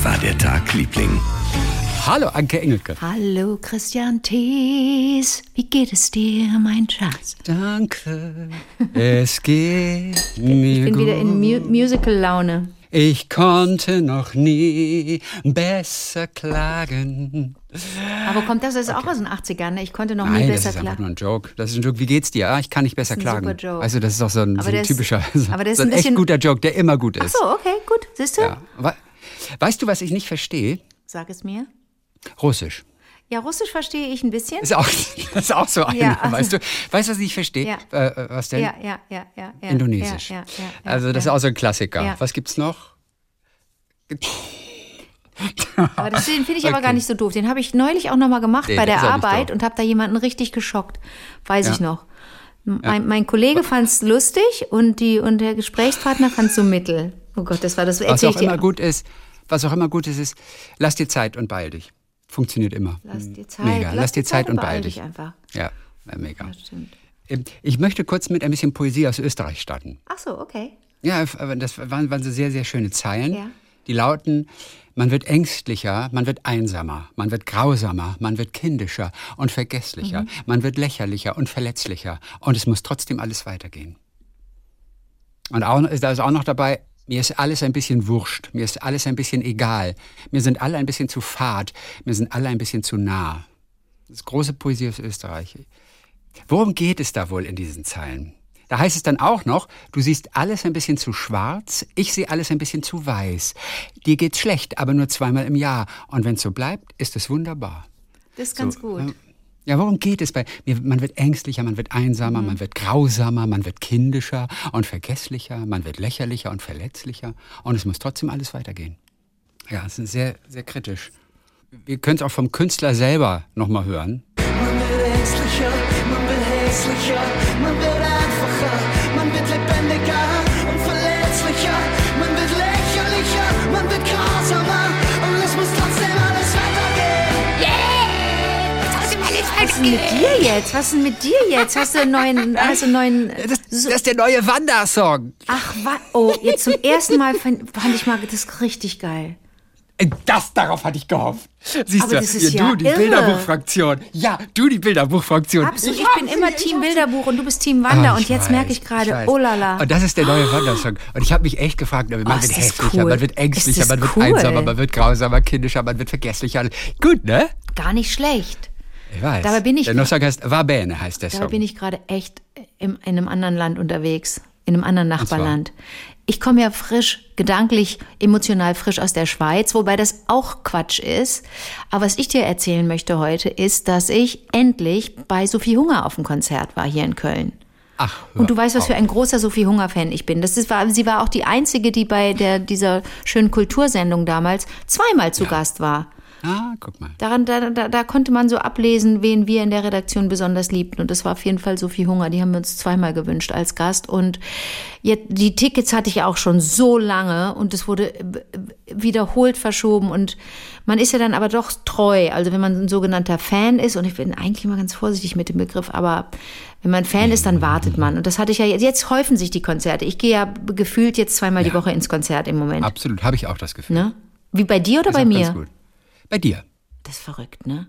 Wie war der Tag, Liebling? Hallo, Anke Engelke. Hallo Christian Thies, wie geht es dir, mein Schatz? Danke, es geht mir Ich bin gut. wieder in Mu Musical-Laune. Ich konnte noch nie besser klagen. Aber kommt das, das ist auch aus den 80ern, ne? Ich konnte noch nie Nein, das besser ist einfach klagen. nur ein Joke. Das ist ein Joke. Wie geht's dir? Ah, ich kann nicht besser Das ist ein klagen. super Joke. Also das ist doch so ein, Aber so ein ist- typischer, so, aber der ist so ein ein echt guter Joke, der immer gut Ach ist. so, okay, gut. Siehst du? Ja. We- Weißt du, was ich nicht verstehe? Sag es mir. Russisch. Ja, Russisch verstehe ich ein bisschen. Ist auch, das ist auch so einer, Ja, weißt du? Weißt du, was ich nicht verstehe? Ja. Äh, äh, was denn? Ja, ja, ja, ja. ja Indonesisch. Ja, ja, ja, ja, also das ist auch so ein Klassiker. Was gibt's noch? Aber das, den finde ich aber Okay. gar nicht so doof. Den habe ich neulich auch nochmal gemacht Nee, bei der auch Arbeit und habe da jemanden richtig geschockt. Weiß ich noch. Mein, mein Kollege fand es lustig und, die, und der Gesprächspartner fand es so mittel. Oh Gott, das war das. Was auch immer gut ist, was auch immer gut ist, ist, lass dir Zeit und beeil dich. Funktioniert immer. Lass dir Zeit. Mega. Lass, dir Zeit und beeil dich. einfach. Ja, mega. Das stimmt. Ähm, Ich möchte kurz mit ein bisschen Poesie aus Österreich starten. Ach so, okay. Ja, das waren, waren so sehr, sehr schöne Zeilen. Ja. Die lauten, man wird ängstlicher, man wird einsamer, man wird grausamer, man wird kindischer und vergesslicher, man wird lächerlicher und verletzlicher und es muss trotzdem alles weitergehen. Und auch, da ist auch noch dabei, mir ist alles ein bisschen wurscht, mir ist alles ein bisschen egal, mir sind alle ein bisschen zu fad, mir sind alle ein bisschen zu nah. Das ist große Poesie aus Österreich. Worum geht es da wohl in diesen Zeilen? Da heißt es dann auch noch, du siehst alles ein bisschen zu schwarz, ich sehe alles ein bisschen zu weiß. Dir geht's schlecht, aber nur zweimal im Jahr. Und wenn es so bleibt, ist es wunderbar. Das ist ganz So, gut. Ja, worum geht es bei mir? Man wird ängstlicher, man wird einsamer, Mhm. man wird grausamer, man wird kindischer und vergesslicher, man wird lächerlicher und verletzlicher. Und es muss trotzdem alles weitergehen. Ja, es ist sehr, sehr kritisch. Wir können es auch vom Künstler selber nochmal hören. Man wird ängstlicher, man wird hässlicher, man wird einfacher, ist denn mit dir jetzt? Was ist denn mit dir jetzt? Hast du einen neuen, hast du einen neuen. Das, das ist der neue Wanda-Song. Ach, was? Oh, jetzt zum ersten Mal fand, fand ich mal das richtig geil. Das, darauf hatte ich gehofft. Siehst Aber du, das ist ja du, die irre. Bilderbuchfraktion. Ja, du, die Bilderbuchfraktion. Absolut. Ich, hab bin sie, immer ich Team. Bilderbuch und du bist Team Wander. Ah, und jetzt weiß, merke ich gerade, oh la la. Und das ist der neue Wandersong. Und ich habe mich echt gefragt, man Oh, wird hässlicher, cool. man wird ängstlicher, man wird cool. einsamer, man wird grausamer, kindischer, man wird vergesslicher. Gut, ne? Gar nicht schlecht. Ich weiß. Dabei bin ich- Der Song heißt Va Bene, heißt der Dabei Song. bin ich gerade echt im, in einem anderen Land unterwegs. In einem anderen Nachbarland. Ich komme ja frisch, gedanklich, emotional frisch aus der Schweiz, wobei das auch Quatsch ist. Aber was ich dir erzählen möchte heute ist, dass ich endlich bei Sophie Hunger auf dem Konzert war hier in Köln. Ach, Und du weißt, was auf. für ein großer Sophie Hunger-Fan ich bin. Das ist, war, sie war auch die einzige, die bei der, dieser schönen Kultursendung damals zweimal zu Gast war. Ah, guck mal. Daran, da, da, da konnte man so ablesen, wen wir in der Redaktion besonders liebten. Und das war auf jeden Fall Sophie Hunger. Die haben wir uns zweimal gewünscht als Gast. Und jetzt, die Tickets hatte ich ja auch schon so lange und es wurde wiederholt verschoben. Und man ist ja dann aber doch treu. Also wenn man ein sogenannter Fan ist, und ich bin eigentlich immer ganz vorsichtig mit dem Begriff, aber wenn man Fan ist, dann wartet man. Und das hatte ich ja jetzt. Jetzt häufen sich die Konzerte. Ich gehe ja gefühlt jetzt zweimal die Woche ins Konzert im Moment. Absolut, habe ich auch das Gefühl. Ne? Wie bei dir oder Ist bei mir? Ganz gut. Bei dir. Das ist verrückt, ne?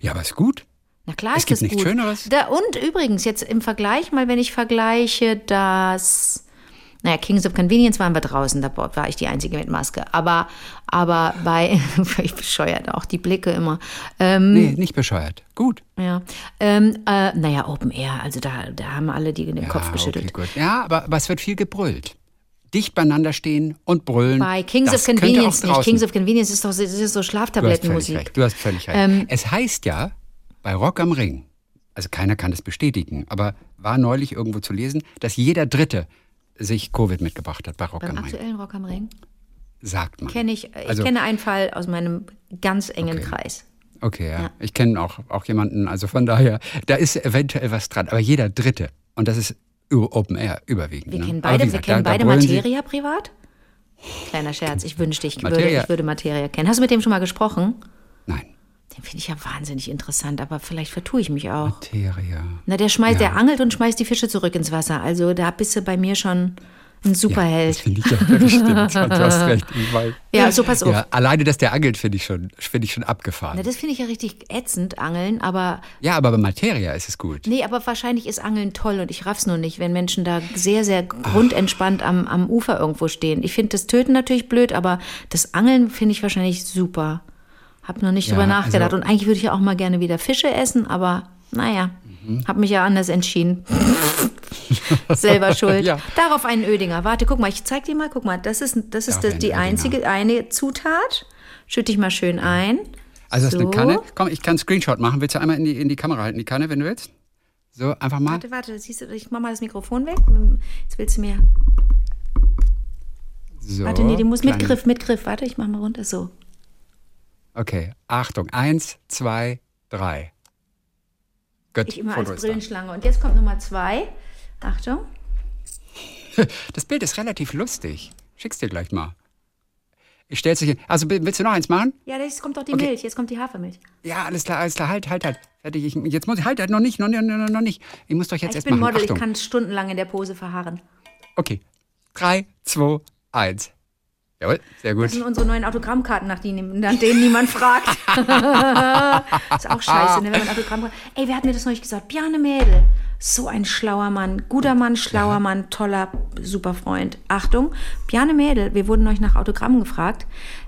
Ja, aber ist gut. Na klar Es ist gibt das nichts gut. Schöneres. Da, und übrigens, jetzt im Vergleich mal, wenn ich vergleiche, dass, naja, Kings of Convenience waren wir draußen, da war ich die Einzige mit Maske. Aber, aber bei, ich bescheuert auch die Blicke immer. Ähm, Nee, nicht bescheuert. Gut. ja, ähm, äh, naja, Open Air, also da, da haben alle die den Ja, Kopf geschüttelt. Okay, gut. Ja, aber, aber es wird viel gebrüllt. Dicht beieinander stehen und brüllen. Bei Kings das of Convenience nicht. Kings of Convenience ist doch ist so Du hast völlig Schlaftablettenmusik. recht. Du hast völlig recht. Ähm, es heißt ja, bei Rock am Ring, also keiner kann das bestätigen, aber war neulich irgendwo zu lesen, dass jeder Dritte sich Covid mitgebracht hat bei Rock Beim am Ring. aktuellen Rock am Ring Sagt man. kenne ich, ich Also- kenne einen Fall aus meinem ganz engen Okay. Kreis. Okay, ja. Ja. Ich kenne auch, auch jemanden, also von daher, da ist eventuell was dran. Aber jeder Dritte, und das ist Open Air überwiegend. Wir ne? kennen beide, wie wir gesagt, kennen da- da beide sie- Materia privat. Kleiner Scherz, ich wünschte, ich würde, Materia. ich würde Materia kennen. Hast du mit dem schon mal gesprochen? Nein. Den finde ich ja wahnsinnig interessant, aber vielleicht vertue ich mich auch. Materia. Na, der schmeißt, Ja. der angelt und schmeißt die Fische zurück ins Wasser. Also da bist du bei mir schon Ein Superheld. Das finde ich ja, das stimmt. Du hast recht. Weil, Ja, so pass auf. Ja, alleine, dass der angelt, finde ich schon, finde ich schon abgefahren. Na, das finde ich ja richtig ätzend, Angeln, aber ja, aber bei Materia ist es gut. nee, aber wahrscheinlich ist Angeln toll und ich raff's nur nicht, wenn Menschen da sehr, sehr grundentspannt am, am Ufer irgendwo stehen. Ich finde das Töten natürlich blöd, aber das Angeln finde ich wahrscheinlich super. Hab noch nicht Ja, drüber nachgedacht also- und eigentlich würde ich ja auch mal gerne wieder Fische essen, aber naja, Mhm. hab mich ja anders entschieden. Selber schuld. Ja. Darauf einen Ödinger. Warte, guck mal, ich zeig dir mal, guck mal, das ist, das ist das, die Oedinger. einzige, eine Zutat. Schütte ich mal schön ein. Also das ist So. eine Kanne. Komm, ich kann einen Screenshot machen. Willst du einmal in die, in die Kamera halten, die Kanne, wenn du willst? So, einfach mal. Warte, warte, siehst du, ich mach mal das Mikrofon weg. Jetzt willst du mir. So, Warte, nee, die muss mit Griff, mit Griff. Warte, ich mach mal runter. So. Okay, Achtung. Eins, zwei, drei. Gut, Ich immer Foto als ist. Brillenschlange. Und jetzt kommt Nummer zwei. Achtung. Das Bild ist relativ lustig. Schick's dir gleich mal. Ich stell's dich hin. Also willst du noch eins machen? Ja, jetzt kommt doch die Okay. Milch. Jetzt kommt die Hafermilch. Ja, alles klar, alles klar. Halt, halt, halt. Fertig. Ich, jetzt muss ich, halt, halt, noch nicht, noch, noch, noch, nicht. Ich muss doch jetzt Ich erst bin machen. Model, Achtung. ich kann stundenlang in der Pose verharren. Okay. Drei, zwei, eins. Jawohl, sehr gut. Das sind unsere neuen Autogrammkarten, nach denen, nach denen niemand fragt. ist auch scheiße, ne, wenn man Autogramm Ey, wer hat mir das neulich gesagt? Bjarne Mädel. So ein schlauer Mann. Guter Mann, schlauer Mann, toller, super Freund. Achtung, Bjarne Mädel, wir wurden euch nach Autogrammen gefragt.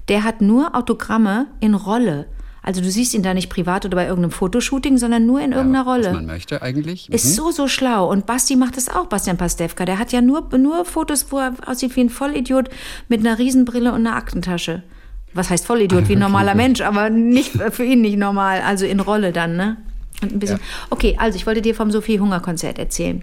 Der hat nur Autogramme in Rolle. Also du siehst ihn da nicht privat oder bei irgendeinem Fotoshooting, sondern nur in irgendeiner Was Rolle. man möchte eigentlich. Ist Mhm. so, so schlau. Und Basti macht das auch, Bastian Pastewka. Der hat ja nur, nur Fotos, wo er aussieht wie ein Vollidiot mit einer Riesenbrille und einer Aktentasche. Was heißt Vollidiot? Wie ein normaler Mensch, aber nicht für ihn nicht normal. Also in Rolle dann, ne? Und ein bisschen. Ja. Okay, also ich wollte dir vom Sophie Hunger Konzert erzählen.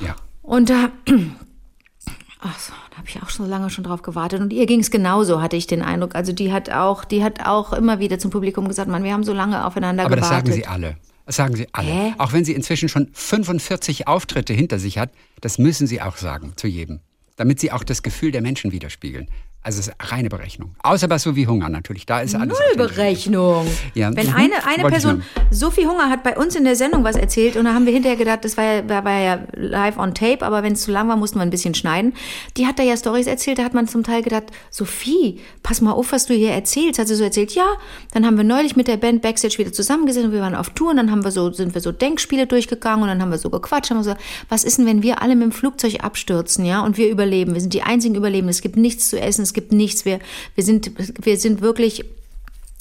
Ja. Und da, ach so, habe ich auch schon so lange schon drauf gewartet. Und ihr ging es genauso, hatte ich den Eindruck. Also die hat auch, die hat auch immer wieder zum Publikum gesagt, Mann, wir haben so lange aufeinander Aber das gewartet. sagen sie alle. Das sagen sie alle. Hä? Auch wenn sie inzwischen schon 45 Auftritte hinter sich hat, das müssen sie auch sagen, zu jedem. Damit sie auch das Gefühl der Menschen widerspiegeln. Also es ist reine Berechnung. Außer bei so wie Hunger natürlich. Da ist alles. authentisch. Nullberechnung. Ja, Wenn mhm. eine, eine Wollte Person, Sophie Hunger hat bei uns in der Sendung was erzählt und da haben wir hinterher gedacht, das war ja, war war ja live on tape, aber wenn es zu lang war, mussten wir ein bisschen schneiden. Die hat da ja Stories erzählt, da hat man zum Teil gedacht, Sophie, pass mal auf, was du hier erzählst. Hat sie so erzählt, ja, dann haben wir neulich mit der Band Backstage wieder zusammengesessen und wir waren auf Tour und dann haben wir so, sind wir so Denkspiele durchgegangen und dann haben wir so gequatscht, haben wir so, was ist denn, wenn wir alle mit dem Flugzeug abstürzen, ja, und wir überleben? Wir sind die einzigen Überlebenden. Es gibt nichts zu essen, es gibt nichts. Wir, wir sind, wir sind wirklich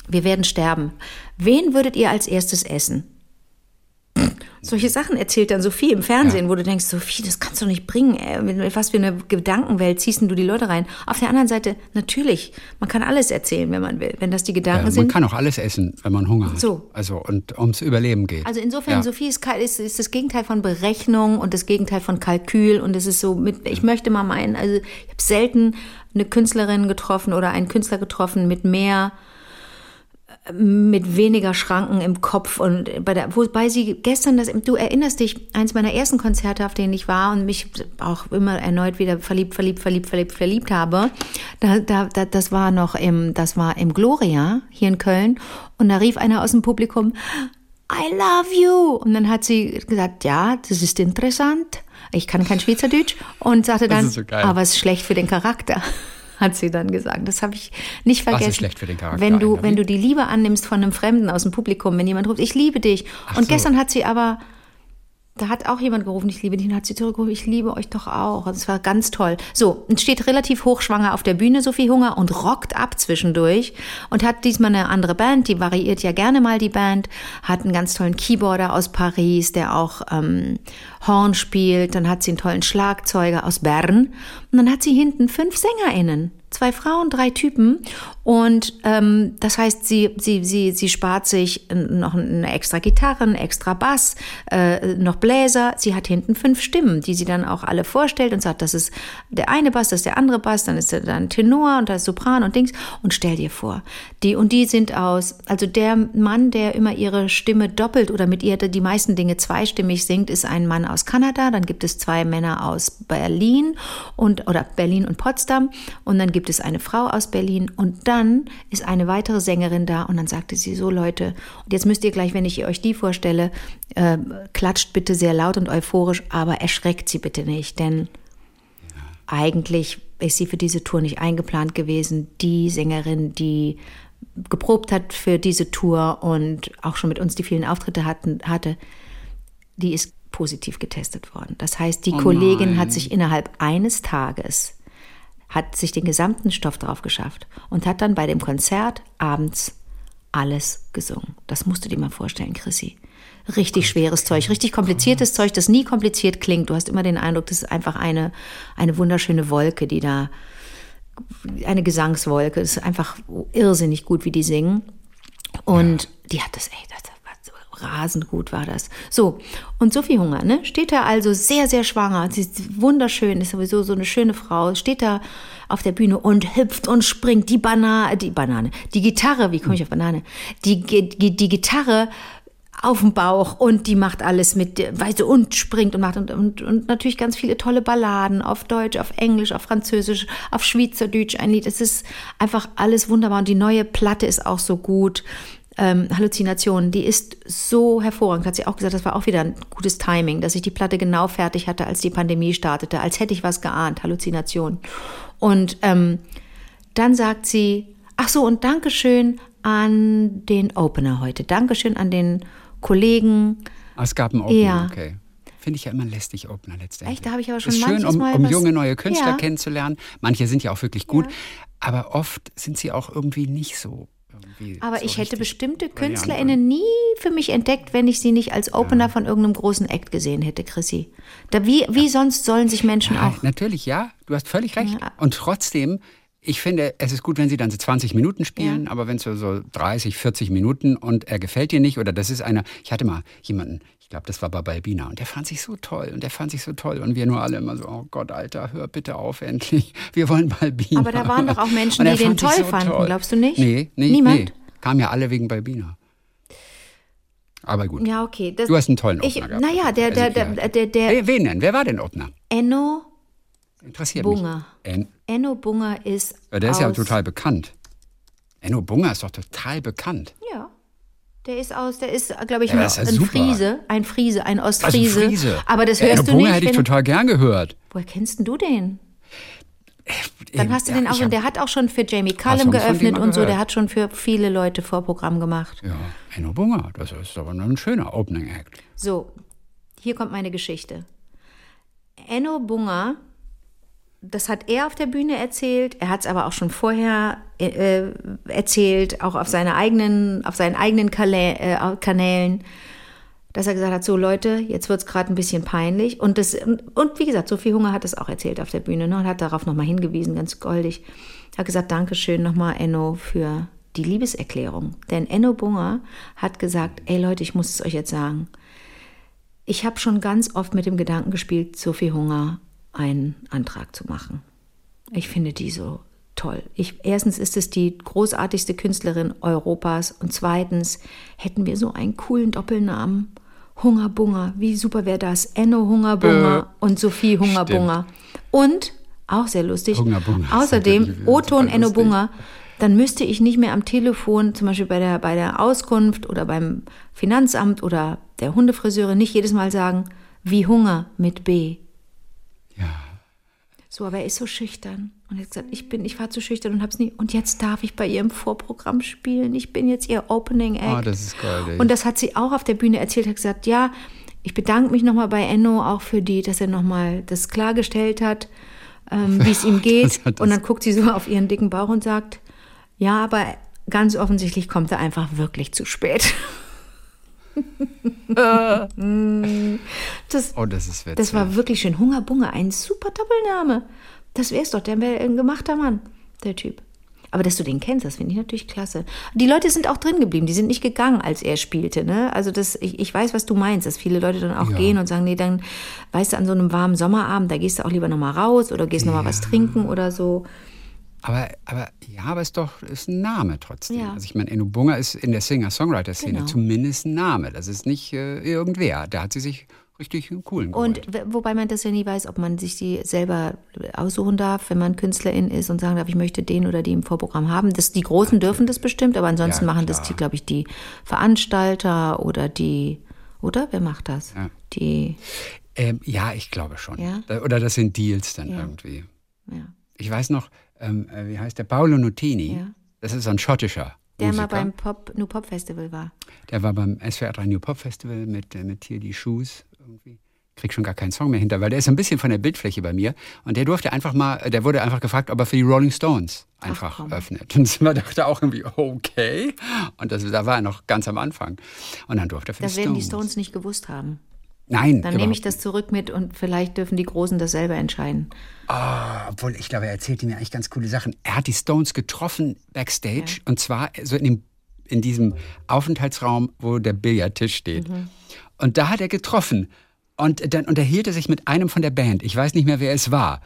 wir werden sterben. Wen würdet ihr als erstes essen? Solche Sachen erzählt dann Sophie im Fernsehen, wo du denkst, Sophie, das kannst du nicht bringen. Ey. Was für eine Gedankenwelt ziehst du die Leute rein? Auf der anderen Seite, natürlich, man kann alles erzählen, wenn man will. Wenn das die Gedanken Ja, man sind. kann auch alles essen, wenn man Hunger hat. So. Also und ums Überleben geht. Also insofern, Ja. Sophie ist, ist, ist das Gegenteil von Berechnung und das Gegenteil von Kalkül und es ist so mit, ich möchte mal meinen, also ich habe selten eine Künstlerin getroffen oder einen Künstler getroffen mit mehr mit weniger Schranken im Kopf und bei der, wobei sie gestern das, du erinnerst dich, eins meiner ersten Konzerte, auf denen ich war und mich auch immer erneut wieder verliebt, verliebt, verliebt, verliebt, verliebt habe, da, da, da, das war noch im, das war im Gloria hier in Köln und da rief einer aus dem Publikum, I love you. Und dann hat sie gesagt, ja, das ist interessant. Ich kann kein Schweizerdeutsch und sagte dann, so aber es ist schlecht für den Charakter. Hat sie dann gesagt. Das habe ich nicht Was ist vergessen. schlecht für den Charakter, Wenn du, wenn du die Liebe annimmst von einem Fremden aus dem Publikum, wenn jemand ruft, ich liebe dich. und so. gestern hat sie aber, da hat auch jemand gerufen, ich liebe dich, und hat sie zurückgerufen, ich liebe euch doch auch. Und es war ganz toll. So, und steht relativ hochschwanger auf der Bühne, Sophie Hunger, und rockt ab zwischendurch und hat diesmal eine andere Band, die variiert ja gerne mal die Band, hat einen ganz tollen Keyboarder aus Paris, der auch ähm, Horn spielt, dann hat sie einen tollen Schlagzeuger aus Bern und dann hat sie hinten fünf SängerInnen. Zwei Frauen, drei Typen. Und ähm, das heißt, sie, sie, sie, sie spart sich noch eine extra Gitarre, einen extra Bass, äh, noch Bläser. Sie hat hinten fünf Stimmen, die sie dann auch alle vorstellt und sagt, das ist der eine Bass, das ist der andere Bass, dann ist da ein Tenor und da ist Sopran und Dings. Und stell dir vor, die und die sind aus, also der Mann, der immer ihre Stimme doppelt oder mit ihr die meisten Dinge zweistimmig singt, ist ein Mann aus Kanada. Dann gibt es zwei Männer aus Berlin und oder Berlin und Potsdam und dann gibt es eine Frau aus Berlin und dann ist eine weitere Sängerin da und dann sagte sie so Leute und jetzt müsst ihr gleich, wenn ich euch die vorstelle, äh, klatscht bitte sehr laut und euphorisch, aber erschreckt sie bitte nicht, denn eigentlich ist sie für diese Tour nicht eingeplant gewesen. Die Sängerin, die geprobt hat für diese Tour und auch schon mit uns die vielen Auftritte hatten, hatte, die ist positiv getestet worden. Das heißt, die Oh Kollegin hat sich innerhalb eines Tages hat sich den gesamten Stoff drauf geschafft und hat dann bei dem Konzert abends alles gesungen. Das musst du dir mal vorstellen, Chrissy. Richtig schweres Zeug, richtig kompliziertes Zeug, das nie kompliziert klingt. Du hast immer den Eindruck, das ist einfach eine, eine wunderschöne Wolke, die da, eine Gesangswolke. Es ist einfach irrsinnig gut, wie die singen. Und die hat das, ey, das rasend gut war das. So, und Sophie Hunger, ne, steht da also sehr, sehr schwanger. Sie ist wunderschön, ist sowieso so eine schöne Frau, steht da auf der Bühne und hüpft und springt. Die Banane, die Banane, die Gitarre, wie komme ich auf Banane? Die, die, die Gitarre auf dem Bauch und die macht alles mit, weißt du, und springt und macht und, und, und natürlich ganz viele tolle Balladen auf Deutsch, auf Englisch, auf Französisch, auf Schweizerdeutsch ein Lied. Es ist einfach alles wunderbar und die neue Platte ist auch so gut. Ähm, Halluzinationen, die ist so hervorragend, hat sie auch gesagt, das war auch wieder ein gutes Timing, dass ich die Platte genau fertig hatte, als die Pandemie startete, als hätte ich was geahnt, Halluzinationen. Und ähm, dann sagt sie, ach so, und Dankeschön an den Opener heute. Dankeschön an den Kollegen. Ah, Es gab einen Opener, Ja. okay. Finde ich ja immer lästig, Opener letztendlich. Echt, da habe ich aber schon Ist schön, um, um junge neue Künstler Ja. kennenzulernen. Manche sind ja auch wirklich gut, aber oft sind sie auch irgendwie nicht so. Aber so ich hätte bestimmte. KünstlerInnen nie für mich entdeckt, wenn ich sie nicht als Opener von irgendeinem großen Act gesehen hätte, Chrissy. Da, wie, wie sonst sollen sich Menschen Ja, auch. natürlich, ja. Du hast völlig recht. Ja. Und trotzdem, ich finde, es ist gut, wenn sie dann so 20 Minuten spielen, aber wenn es so, so 30, 40 Minuten und er gefällt dir nicht oder das ist einer, ich hatte mal jemanden, ich glaube, das war bei Balbina und der fand sich so toll und der fand sich so toll und wir nur alle immer so, oh Gott, Alter, hör bitte auf endlich, wir wollen Balbina. Aber da waren doch auch Menschen, die den toll fanden, glaubst du nicht? Nee, nee, Niemand? nee. Kamen ja alle wegen Balbina. Aber gut. Ja, okay. Das, Du hast einen tollen ich, Opener gehabt. Naja, der, der, der, der, der Wen- Wen denn? Wer war denn Opener? Enno Interessiert Bunger. mich. En Enno Bunger ist. Ja, der ist ja total bekannt. Enno Bunger ist doch total bekannt. Ja. Der ist aus, der ist, glaube ich, Ja, ja ein super. Friese, ein Friese, ein Also Ostfriese. Friese. Aber das ja, hörst Enno du Bunger nicht. hätte ich total gern gehört. Woher kennst denn du den? Dann Eben, hast du ja, den auch, hab- der hat auch schon für Jamie Cullum geöffnet und so, der hat schon für viele Leute Vorprogramm gemacht. Ja, Enno Bunger, das ist aber ein schöner Opening Act. So, hier kommt meine Geschichte. Enno Bunger, das hat er auf der Bühne erzählt, er hat es aber auch schon vorher äh, erzählt, auch auf, seine eigenen, auf seinen eigenen Kala äh, Kanälen, dass er gesagt hat, so Leute, jetzt wird es gerade ein bisschen peinlich. Und, das, und wie gesagt, Sophie Hunger hat das auch erzählt auf der Bühne ne, und hat darauf nochmal hingewiesen, ganz goldig. Hat gesagt, Dankeschön nochmal, Enno, für die Liebeserklärung. Denn Enno Bunger hat gesagt, ey Leute, ich muss es euch jetzt sagen. Ich habe schon ganz oft mit dem Gedanken gespielt, Sophie Hunger einen Antrag zu machen. Ich finde die so toll. Ich, erstens ist es die großartigste Künstlerin Europas und zweitens hätten wir so einen coolen Doppelnamen. Hungerbunger, wie super wäre das? Enno Hungerbunger und Sophie Hungerbunger. Und, auch sehr lustig, Hungerbunger außerdem O-Ton Enno. Bunger, dann müsste ich nicht mehr am Telefon, zum Beispiel bei der, bei der Auskunft oder beim Finanzamt oder der Hundefriseurin nicht jedes Mal sagen, wie Hunger mit B. Ja. So, aber er ist so schüchtern. Und er hat gesagt, ich bin, ich war zu schüchtern und hab's nie. Und jetzt darf ich bei ihrem Vorprogramm spielen. Ich bin jetzt ihr Opening Act. Oh, das ist goldig. Und das hat sie auch auf der Bühne erzählt, hat gesagt, ja, ich bedanke mich nochmal bei Enno auch für die, dass er nochmal das klargestellt hat, ähm, wie es ihm geht. Und dann guckt sie so auf ihren dicken Bauch und sagt, ja, aber ganz offensichtlich kommt er einfach wirklich zu spät. das, oh, das ist witzig. das war wirklich schön. Hungerbunge, ein super Doppelname. Das wär's doch, der wäre ein gemachter Mann, der Typ. Aber dass du den kennst, das finde ich natürlich klasse. Die Leute sind auch drin geblieben, die sind nicht gegangen, als er spielte. Ne? Also das, ich, ich weiß, was du meinst, dass viele Leute dann auch Ja. gehen und sagen, nee, dann, weißt du, an so einem warmen Sommerabend, da gehst du auch lieber nochmal raus oder gehst noch nochmal was trinken oder so. Aber, aber ja, aber es ist doch ist ein Name trotzdem. Ja. Also ich meine, Enno Bunger ist in der Singer-Songwriter-Szene Genau. zumindest ein Name. Das ist nicht äh, irgendwer. Da hat sie sich richtig einen coolen Und geholt. w- wobei man das ja nie weiß, ob man sich die selber aussuchen darf, wenn man Künstlerin ist und sagen darf, ich möchte den oder die im Vorprogramm haben. Das, die Großen dürfen das bestimmt, aber ansonsten Ja, machen das, die, glaube ich, die Veranstalter oder die, oder? Wer macht das? Ja. Die, Ähm, ja, ich glaube schon. Oder das sind Deals dann irgendwie. Ich weiß noch, ähm, äh, wie heißt der? Paolo Nutini. Ja. Das ist ein schottischer Der Musiker. mal beim Pop, New Pop Festival war. Der war beim SWR 3 New Pop Festival mit, äh, mit hier die Shoes irgendwie. Krieg schon gar keinen Song mehr hinter, weil der ist ein bisschen von der Bildfläche bei mir. Und der durfte einfach mal, der wurde einfach gefragt, ob er für die Rolling Stones einfach komm. öffnet. Und man dachte auch irgendwie, okay. Und das, da war er noch ganz am Anfang. Und dann durfte er für Das die werden die Stones. Stones nicht gewusst haben. Nein, Dann nehme ich das zurück mit und vielleicht dürfen die Großen das selber entscheiden. Ah, obwohl, ich glaube, er erzählte mir eigentlich ganz coole Sachen. Er hat die Stones getroffen backstage und zwar so in, dem, in diesem Aufenthaltsraum, wo der Billardtisch steht. Mhm. Und da hat er getroffen. Und dann unterhielt er sich mit einem von der Band. Ich weiß nicht mehr, wer es war.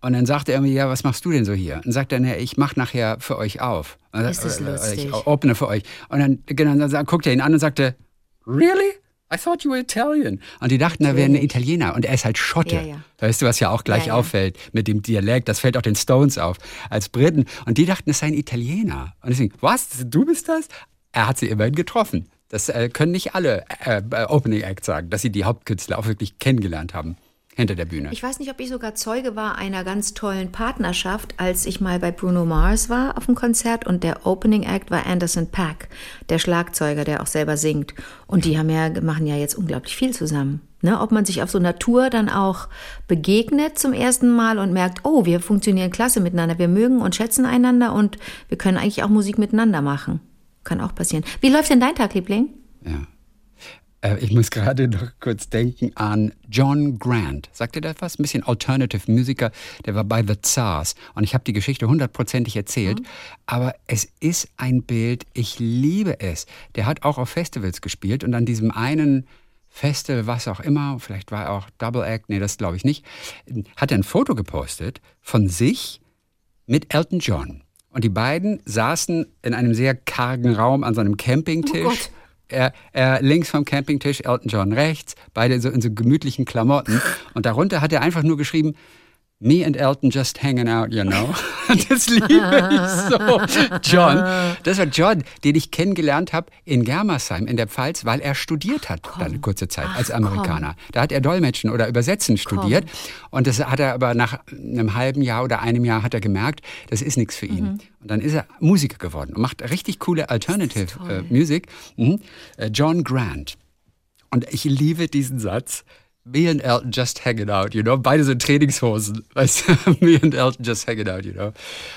Und dann sagte er mir, ja, was machst du denn so hier? Und sagt er, na, ich mach nachher für euch auf. Ist das Äh, äh, lustig. Ich opene für euch. Und dann, genau, dann sa- guckt er ihn an und sagte, really? I thought you were Italian. Und die dachten, er wäre ein Italiener. Und er ist halt Schotte. Ja, ja. Weißt du, was ja auch gleich Ja, auffällt mit dem Dialekt? Das fällt auch den Stones auf als Briten. Und die dachten, es sei ein Italiener. Und deswegen, was? Du bist das? Er hat sie immerhin getroffen. Das äh, können nicht alle äh, äh, Opening Acts sagen, dass sie die Hauptkünstler auch wirklich kennengelernt haben hinter der Bühne. Ich weiß nicht, ob ich sogar Zeuge war einer ganz tollen Partnerschaft, als ich mal bei Bruno Mars war auf dem Konzert und der Opening Act war Anderson Pack, der Schlagzeuger, der auch selber singt. Und die haben ja, machen ja jetzt unglaublich viel zusammen. Ne? Ob man sich auf so einer Tour dann auch begegnet zum ersten Mal und merkt, oh, wir funktionieren klasse miteinander, wir mögen und schätzen einander und wir können eigentlich auch Musik miteinander machen. Kann auch passieren. Wie läuft denn dein Tag, Liebling? Ja. Äh, ich muss gerade noch kurz denken an John Grant. Sagt ihr das was? Ein bisschen Alternative Musiker. Der war bei The Tsars. Und ich habe die Geschichte hundertprozentig erzählt. Aber es ist ein Bild, ich liebe es. Der hat auch auf Festivals gespielt und an diesem einen Festival, was auch immer, vielleicht war er auch Double Act, nee, das glaube ich nicht, hat er ein Foto gepostet von sich mit Elton John. Und die beiden saßen in einem sehr kargen Raum an so einem Campingtisch. Oh Gott. Er, er links vom Campingtisch, Elton John rechts, beide so in so gemütlichen Klamotten. Und darunter hat er einfach nur geschrieben, Me and Elton just hanging out, you know. Das liebe ich so. John, das war John, den ich kennengelernt habe in Germersheim in der Pfalz, weil er studiert hat, dann eine kurze Zeit als Amerikaner. Da hat er Dolmetschen oder Übersetzen studiert. Und das hat er aber nach einem halben Jahr oder einem Jahr hat er gemerkt, das ist nichts für ihn. Und dann ist er Musiker geworden und macht richtig coole Alternative äh, Music. Mhm. Äh, John Grant. Und ich liebe diesen Satz. Me and Elton just hanging out, you know. Beide so in Trainingshosen. Weißt du? Me and Elton just hanging out, you know.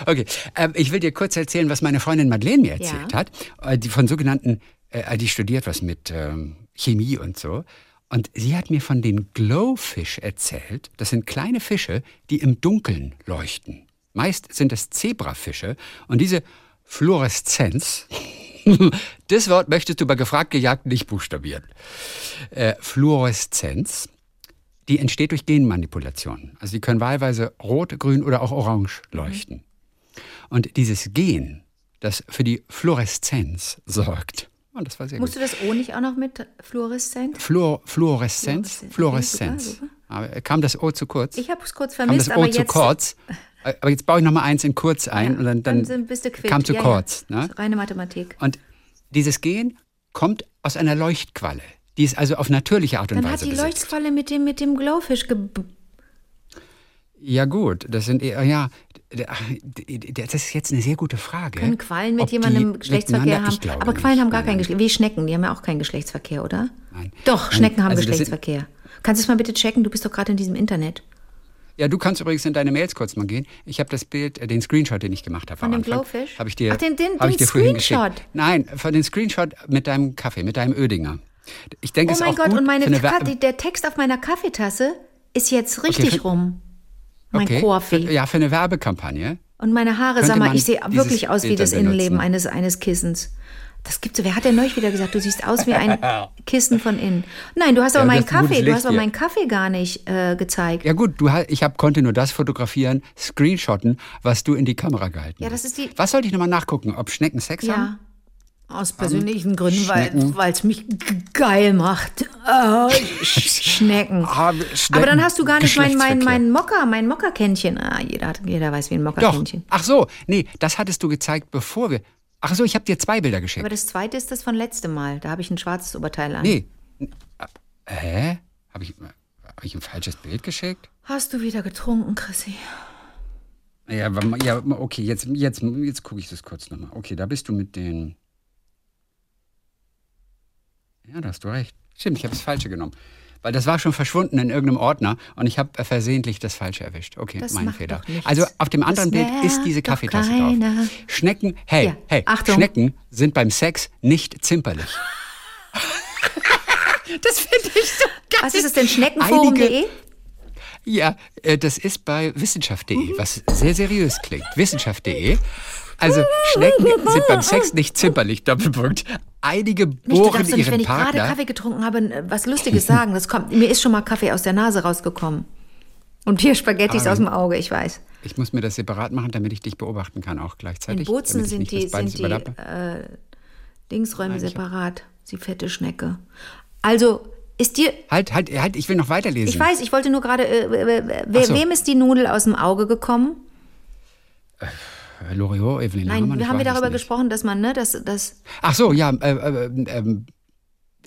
Okay, ähm, ich will dir kurz erzählen, was meine Freundin Madeleine mir erzählt Ja. hat. Äh, die von sogenannten, äh, die studiert was mit ähm, Chemie und so. Und sie hat mir von den Glowfish erzählt. Das sind kleine Fische, die im Dunkeln leuchten. Meist sind es Zebrafische. Und diese Fluoreszenz, das Wort möchtest du bei gefragt gejagt nicht buchstabieren. Äh, Fluoreszenz, die entsteht durch Genmanipulation. Also die können wahlweise rot, grün oder auch orange leuchten. Und dieses Gen, das für die Fluoreszenz sorgt, und das war sehr Musst gut. du das O nicht auch noch mit Fluoreszent? Fluor, Fluoreszenz, Fluoreszenz. Fluoreszenz. Aber kam das O zu kurz? Ich habe es kurz kam vermisst, das O aber zu jetzt kurz? Äh, Aber jetzt baue ich noch mal eins in kurz ein und dann, dann, sind- bist du quitt. kam zu Ja, ja. kurz. Ne? Reine Mathematik. Und dieses Gen kommt aus einer Leuchtqualle. Die ist also auf natürliche Art und Dann hat Weise die besetzt. Leuchtqualle mit dem, mit dem Glowfish ge Ja gut, das sind eher, ja, das ist jetzt eine sehr gute Frage. Können Quallen mit jemandem Geschlechtsverkehr haben? Aber Quallen haben gar keinen. Geschlechtsverkehr. Wie Schnecken, die haben ja auch keinen Geschlechtsverkehr, oder? Nein. Doch, Nein, Schnecken haben also Geschlechtsverkehr. Kannst du es mal bitte checken? Du bist doch gerade in diesem Internet. Ja, du kannst übrigens in deine Mails kurz mal gehen. Ich habe das Bild, äh, den Screenshot, den ich gemacht habe. Von dem Glowfish? Habe ich dir, Ach, den- den- hab ich den dir Screenshot? Nein, von den Screenshot mit deinem Kaffee, mit deinem Ödinger. Ich denke, Oh mein Gott, und meine für eine Ka Wer- der Text auf meiner Kaffeetasse ist jetzt richtig für- rum. Mein okay, Kaffee. Für, ja, für eine Werbekampagne. Und meine Haare, sag mal, ich sehe wirklich aus wie das Innenleben benutzen? eines, eines Kissens. Das gibt's. Wer hat denn neulich wieder gesagt, du siehst aus wie ein Kissen von innen? Nein, du hast aber Ja, meinen Kaffee, du hast aber meinen Kaffee gar nicht äh, gezeigt. Ja gut, du, ich hab, konnte nur das fotografieren, screenshotten, was du in die Kamera gehalten Ja, hast. das ist die- Was sollte ich nochmal nachgucken? Ob Schnecken Sex haben? Aus persönlichen Gründen, weil es mich geil macht. Sch- Schnecken. Ah, Aber Schnecken, dann hast du gar nicht mein, mein, mein Mocker, mein Mockerkännchen. Ah, jeder, hat, jeder weiß, wie ein. Mockerkännchen. Ach so, nee, das hattest du gezeigt, bevor wir. Ach so, ich habe dir zwei Bilder geschickt. Aber das zweite ist das von letztem Mal. Da habe ich ein schwarzes Oberteil an. Nee. Äh, Hä? Habe ich, hab ich ein falsches Bild geschickt? Hast du wieder getrunken, Chrissy? Ja, ja okay, jetzt, jetzt, jetzt gucke ich das kurz nochmal. Okay, da bist du mit den. Ja, da hast du recht. Stimmt, ich habe das Falsche genommen. Weil das war schon verschwunden in irgendeinem Ordner und ich habe versehentlich das Falsche erwischt. Okay, Das mein Fehler. Also auf dem anderen Bild ist diese Kaffeetasse drauf. Schnecken, hey, Ja, hey, Achtung. Schnecken sind beim Sex nicht zimperlich. das finde ich so geil. Was ist es denn? Schneckenforum.de? Ja, äh, das ist bei wissenschaft.de, Mhm. was sehr seriös klingt. Wissenschaft.de. Also Schnecken sind beim Sex nicht zimperlich, Doppelpunkt. Einige Nicht, du bohren doch nicht, ihren wenn ich gerade Partner. Kaffee getrunken habe, äh, was Lustiges sagen. Das kommt, mir ist schon mal Kaffee aus der Nase rausgekommen. Und hier Spaghettis Ah. aus dem Auge, ich weiß. Ich muss mir das separat machen, damit ich dich beobachten kann, auch In gleichzeitig. Bozen damit ich sind nicht die, sind die äh, Dingsräume Nein, separat. Sie fette Schnecke. Also, ist dir. Halt, halt, halt, ich will noch weiterlesen. Ich weiß, ich wollte nur gerade. Äh, äh, Ach so. Wem ist die Nudel aus dem Auge gekommen? Äh, Loriot, Evelyn Nein, Hamann, wir haben wir darüber nicht. gesprochen, dass man, ne, dass das. Ach so, ja, äh, äh, ähm,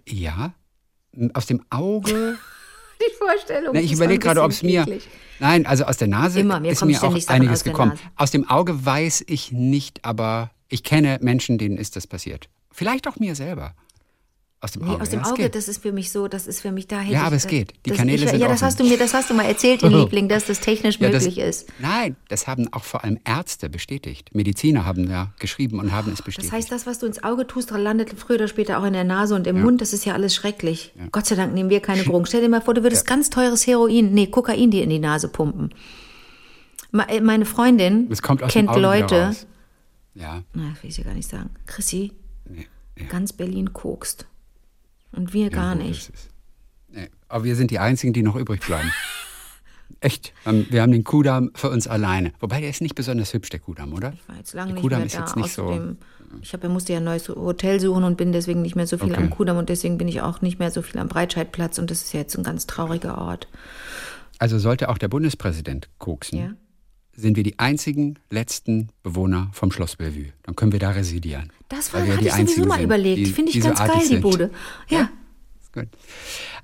ja. Aus dem Auge. Die Vorstellung. Ne, ich überlege gerade, ob es mir. Nein, also aus der Nase Immer, ist mir auch aus einiges der gekommen. Aus dem Auge weiß ich nicht, aber ich kenne Menschen, denen ist das passiert. Vielleicht auch mir selber. Aus dem Nee, Auge. aus dem ja, Auge, das ist für mich so, das ist für mich da hätte Ja, aber es das- geht. Die das, Kanäle ich, sind Ja, das offen. hast du mir, das hast du mal erzählt, ihr Liebling, dass das technisch Ja, das- möglich ist. Nein, das haben auch vor allem Ärzte bestätigt. Mediziner haben ja geschrieben und haben es bestätigt. Das heißt, das, was du ins Auge tust, landet früher oder später auch in der Nase und im Mund. Das ist ja alles schrecklich. Gott sei Dank nehmen wir keine Drogen. Stell dir mal vor, du würdest ganz teures Heroin, nee, Kokain dir in die Nase pumpen. Äh, Meine Freundin kennt Leute. Ja, na, will ich ja gar nicht sagen. Chrissy, nee, ja. ganz Berlin kokst. Und wir gar gut, nicht. Nee, aber wir sind die Einzigen, die noch übrig bleiben. Echt. Ähm, Wir haben den Kudamm für uns alleine. Wobei der ist nicht besonders hübsch, der Kudamm, oder? Ich war jetzt lange der nicht Kudamm mehr ist da. jetzt nicht so. Außerdem, ich hab, musste ja ein neues Hotel suchen und bin deswegen nicht mehr so viel Okay. am Kudamm und deswegen bin ich auch nicht mehr so viel am Breitscheidplatz und das ist ja jetzt ein ganz trauriger Ort. Also sollte auch der Bundespräsident koksen, Ja? Sind wir die einzigen letzten Bewohner vom Schloss Bellevue. Dann können wir da residieren. Das war, hatte die ich sowieso mal sind, überlegt. Finde ich ganz artig geil, die. Bude. Ja. Ist gut.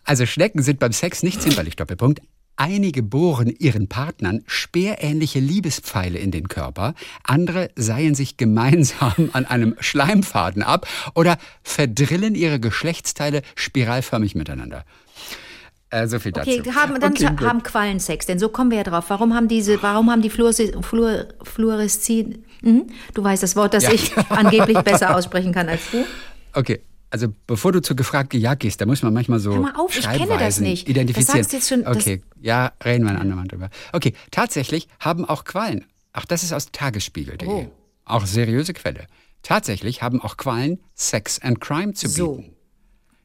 Also Schnecken sind beim Sex nicht zimperlich, Doppelpunkt. Einige bohren ihren Partnern speerähnliche Liebespfeile in den Körper, andere seien sich gemeinsam an einem Schleimfaden ab oder verdrillen ihre Geschlechtsteile spiralförmig miteinander. Äh, so viel dazu. Okay, haben, dann Okay, haben Quallen Sex, denn so kommen wir ja drauf. Warum haben diese, warum haben die Fluoreszi- Fluor, Fluoreszin, mhm. du weißt das Wort, das Ja. ich angeblich besser aussprechen kann als du. Okay, also bevor du zu gefragt gejagt gehst, da muss man manchmal so Hör mal auf, ich kenne das nicht. identifizieren. Das sagst du jetzt schon, das- okay, ja, reden wir ein andermal drüber. Okay, tatsächlich haben auch Quallen, ach, das ist aus tagesspiegel.de, Oh. auch seriöse Quelle. Tatsächlich haben auch Quallen Sex and Crime zu So.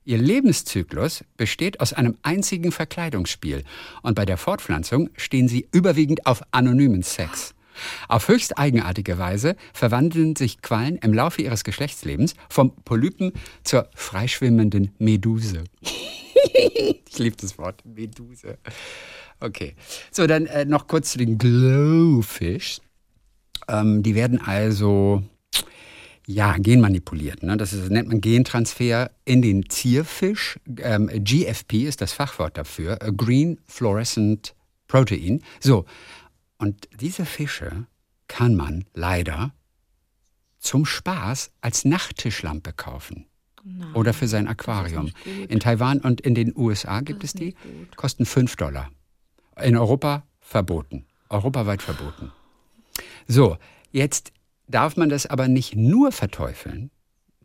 Ihr Lebenszyklus besteht aus einem einzigen Verkleidungsspiel und bei der Fortpflanzung stehen sie überwiegend auf anonymen Sex. Auf höchst eigenartige Weise verwandeln sich Quallen im Laufe ihres Geschlechtslebens vom Polypen zur freischwimmenden Meduse. ich liebe das Wort Meduse. Okay, so dann äh, noch kurz zu den Glowfish. Ähm, die werden also ja, genmanipuliert. Ne? Das ist, nennt man Gentransfer in den Zierfisch. Ähm, GFP ist das Fachwort dafür. äh, Green Fluorescent Protein. So, und diese Fische kann man leider zum Spaß als Nachttischlampe kaufen. Oder für sein Aquarium. In Taiwan und in den USA gibt es die. Kosten 5 Dollar. In Europa verboten. Europaweit verboten. So, jetzt darf man das aber nicht nur verteufeln,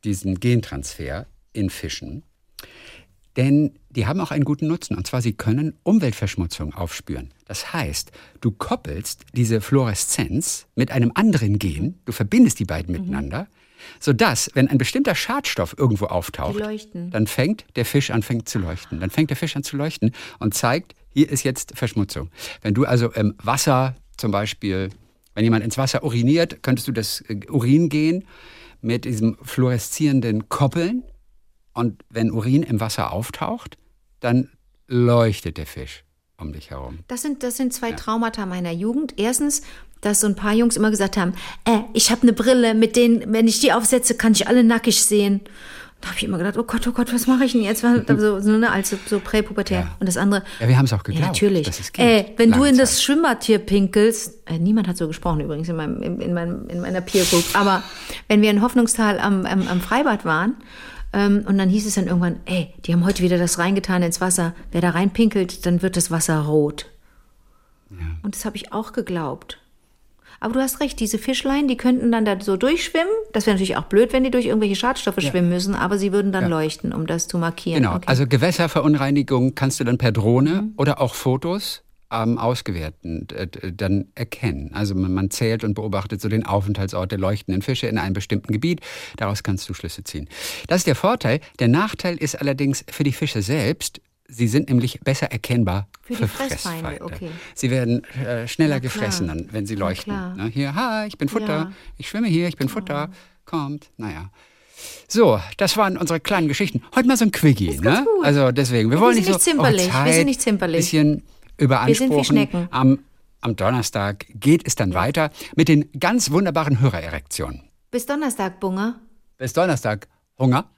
diesen Gentransfer in Fischen, denn die haben auch einen guten Nutzen. Und zwar, sie können Umweltverschmutzung aufspüren. Das heißt, du koppelst diese Fluoreszenz mit einem anderen Gen, du verbindest die beiden miteinander, sodass, wenn ein bestimmter Schadstoff irgendwo auftaucht, dann fängt der Fisch an fängt zu leuchten. Dann fängt der Fisch an zu leuchten und zeigt, hier ist jetzt Verschmutzung. Wenn du also im Wasser zum Beispiel, wenn jemand ins Wasser uriniert, könntest du das äh, Urin gehen mit diesem fluoreszierenden Koppeln und wenn Urin im Wasser auftaucht, dann leuchtet der Fisch um dich herum. Das sind, das sind zwei Traumata meiner Jugend. Erstens, dass so ein paar Jungs immer gesagt haben, äh, ich habe eine Brille, mit denen, wenn ich die aufsetze, kann ich alle nackig sehen. Da habe ich immer gedacht, oh Gott, oh Gott, was mache ich denn jetzt? So, so, ne, als so, präpubertär. Ja. Und das andere. Ja, wir haben es auch geglaubt. Ja, natürlich. dass es geht. Ey, wenn du in Zeit. das Schwimmbad hier pinkelst, äh, niemand hat so gesprochen übrigens in, meinem, in, in, meinem, in meiner Peer Group, aber wenn wir in Hoffnungstal am, am, am Freibad waren, ähm, und dann hieß es dann irgendwann, ey, die haben heute wieder das reingetan ins Wasser. Wer da reinpinkelt, dann wird das Wasser rot. Und das habe ich auch geglaubt. Aber du hast recht, diese Fischlein, die könnten dann da so durchschwimmen. Das wäre natürlich auch blöd, wenn die durch irgendwelche Schadstoffe schwimmen müssen, aber sie würden dann leuchten, um das zu markieren. Genau, Okay. also Gewässerverunreinigung kannst du dann per Drohne oder auch Fotos ähm, ausgewerten äh, dann erkennen. Also man, man zählt und beobachtet so den Aufenthaltsort der leuchtenden Fische in einem bestimmten Gebiet. Daraus kannst du Schlüsse ziehen. Das ist der Vorteil. Der Nachteil ist allerdings für die Fische selbst. Sie sind nämlich besser erkennbar Für für, die Fressfeinde, Fressfeinde. okay. Sie werden äh, schneller klar. gefressen, dann, wenn sie leuchten. klar. Ne, hier, ha, ich bin Futter. Ja. Ich schwimme hier, ich bin Futter. Kommt, naja. So, das waren unsere kleinen Geschichten. Heute mal so ein Quickie, ne? gut. Also deswegen, wir Ja, wir wollen nicht nicht so zimperlich, oh, wir Zeit, sind nicht zimperlich. Bisschen überanspruchen. Wir sind wie Schnecken. Am, am Donnerstag geht es dann weiter mit den ganz wunderbaren Hörererektionen. Bis Donnerstag, Bunger. Bis Donnerstag. Hunger?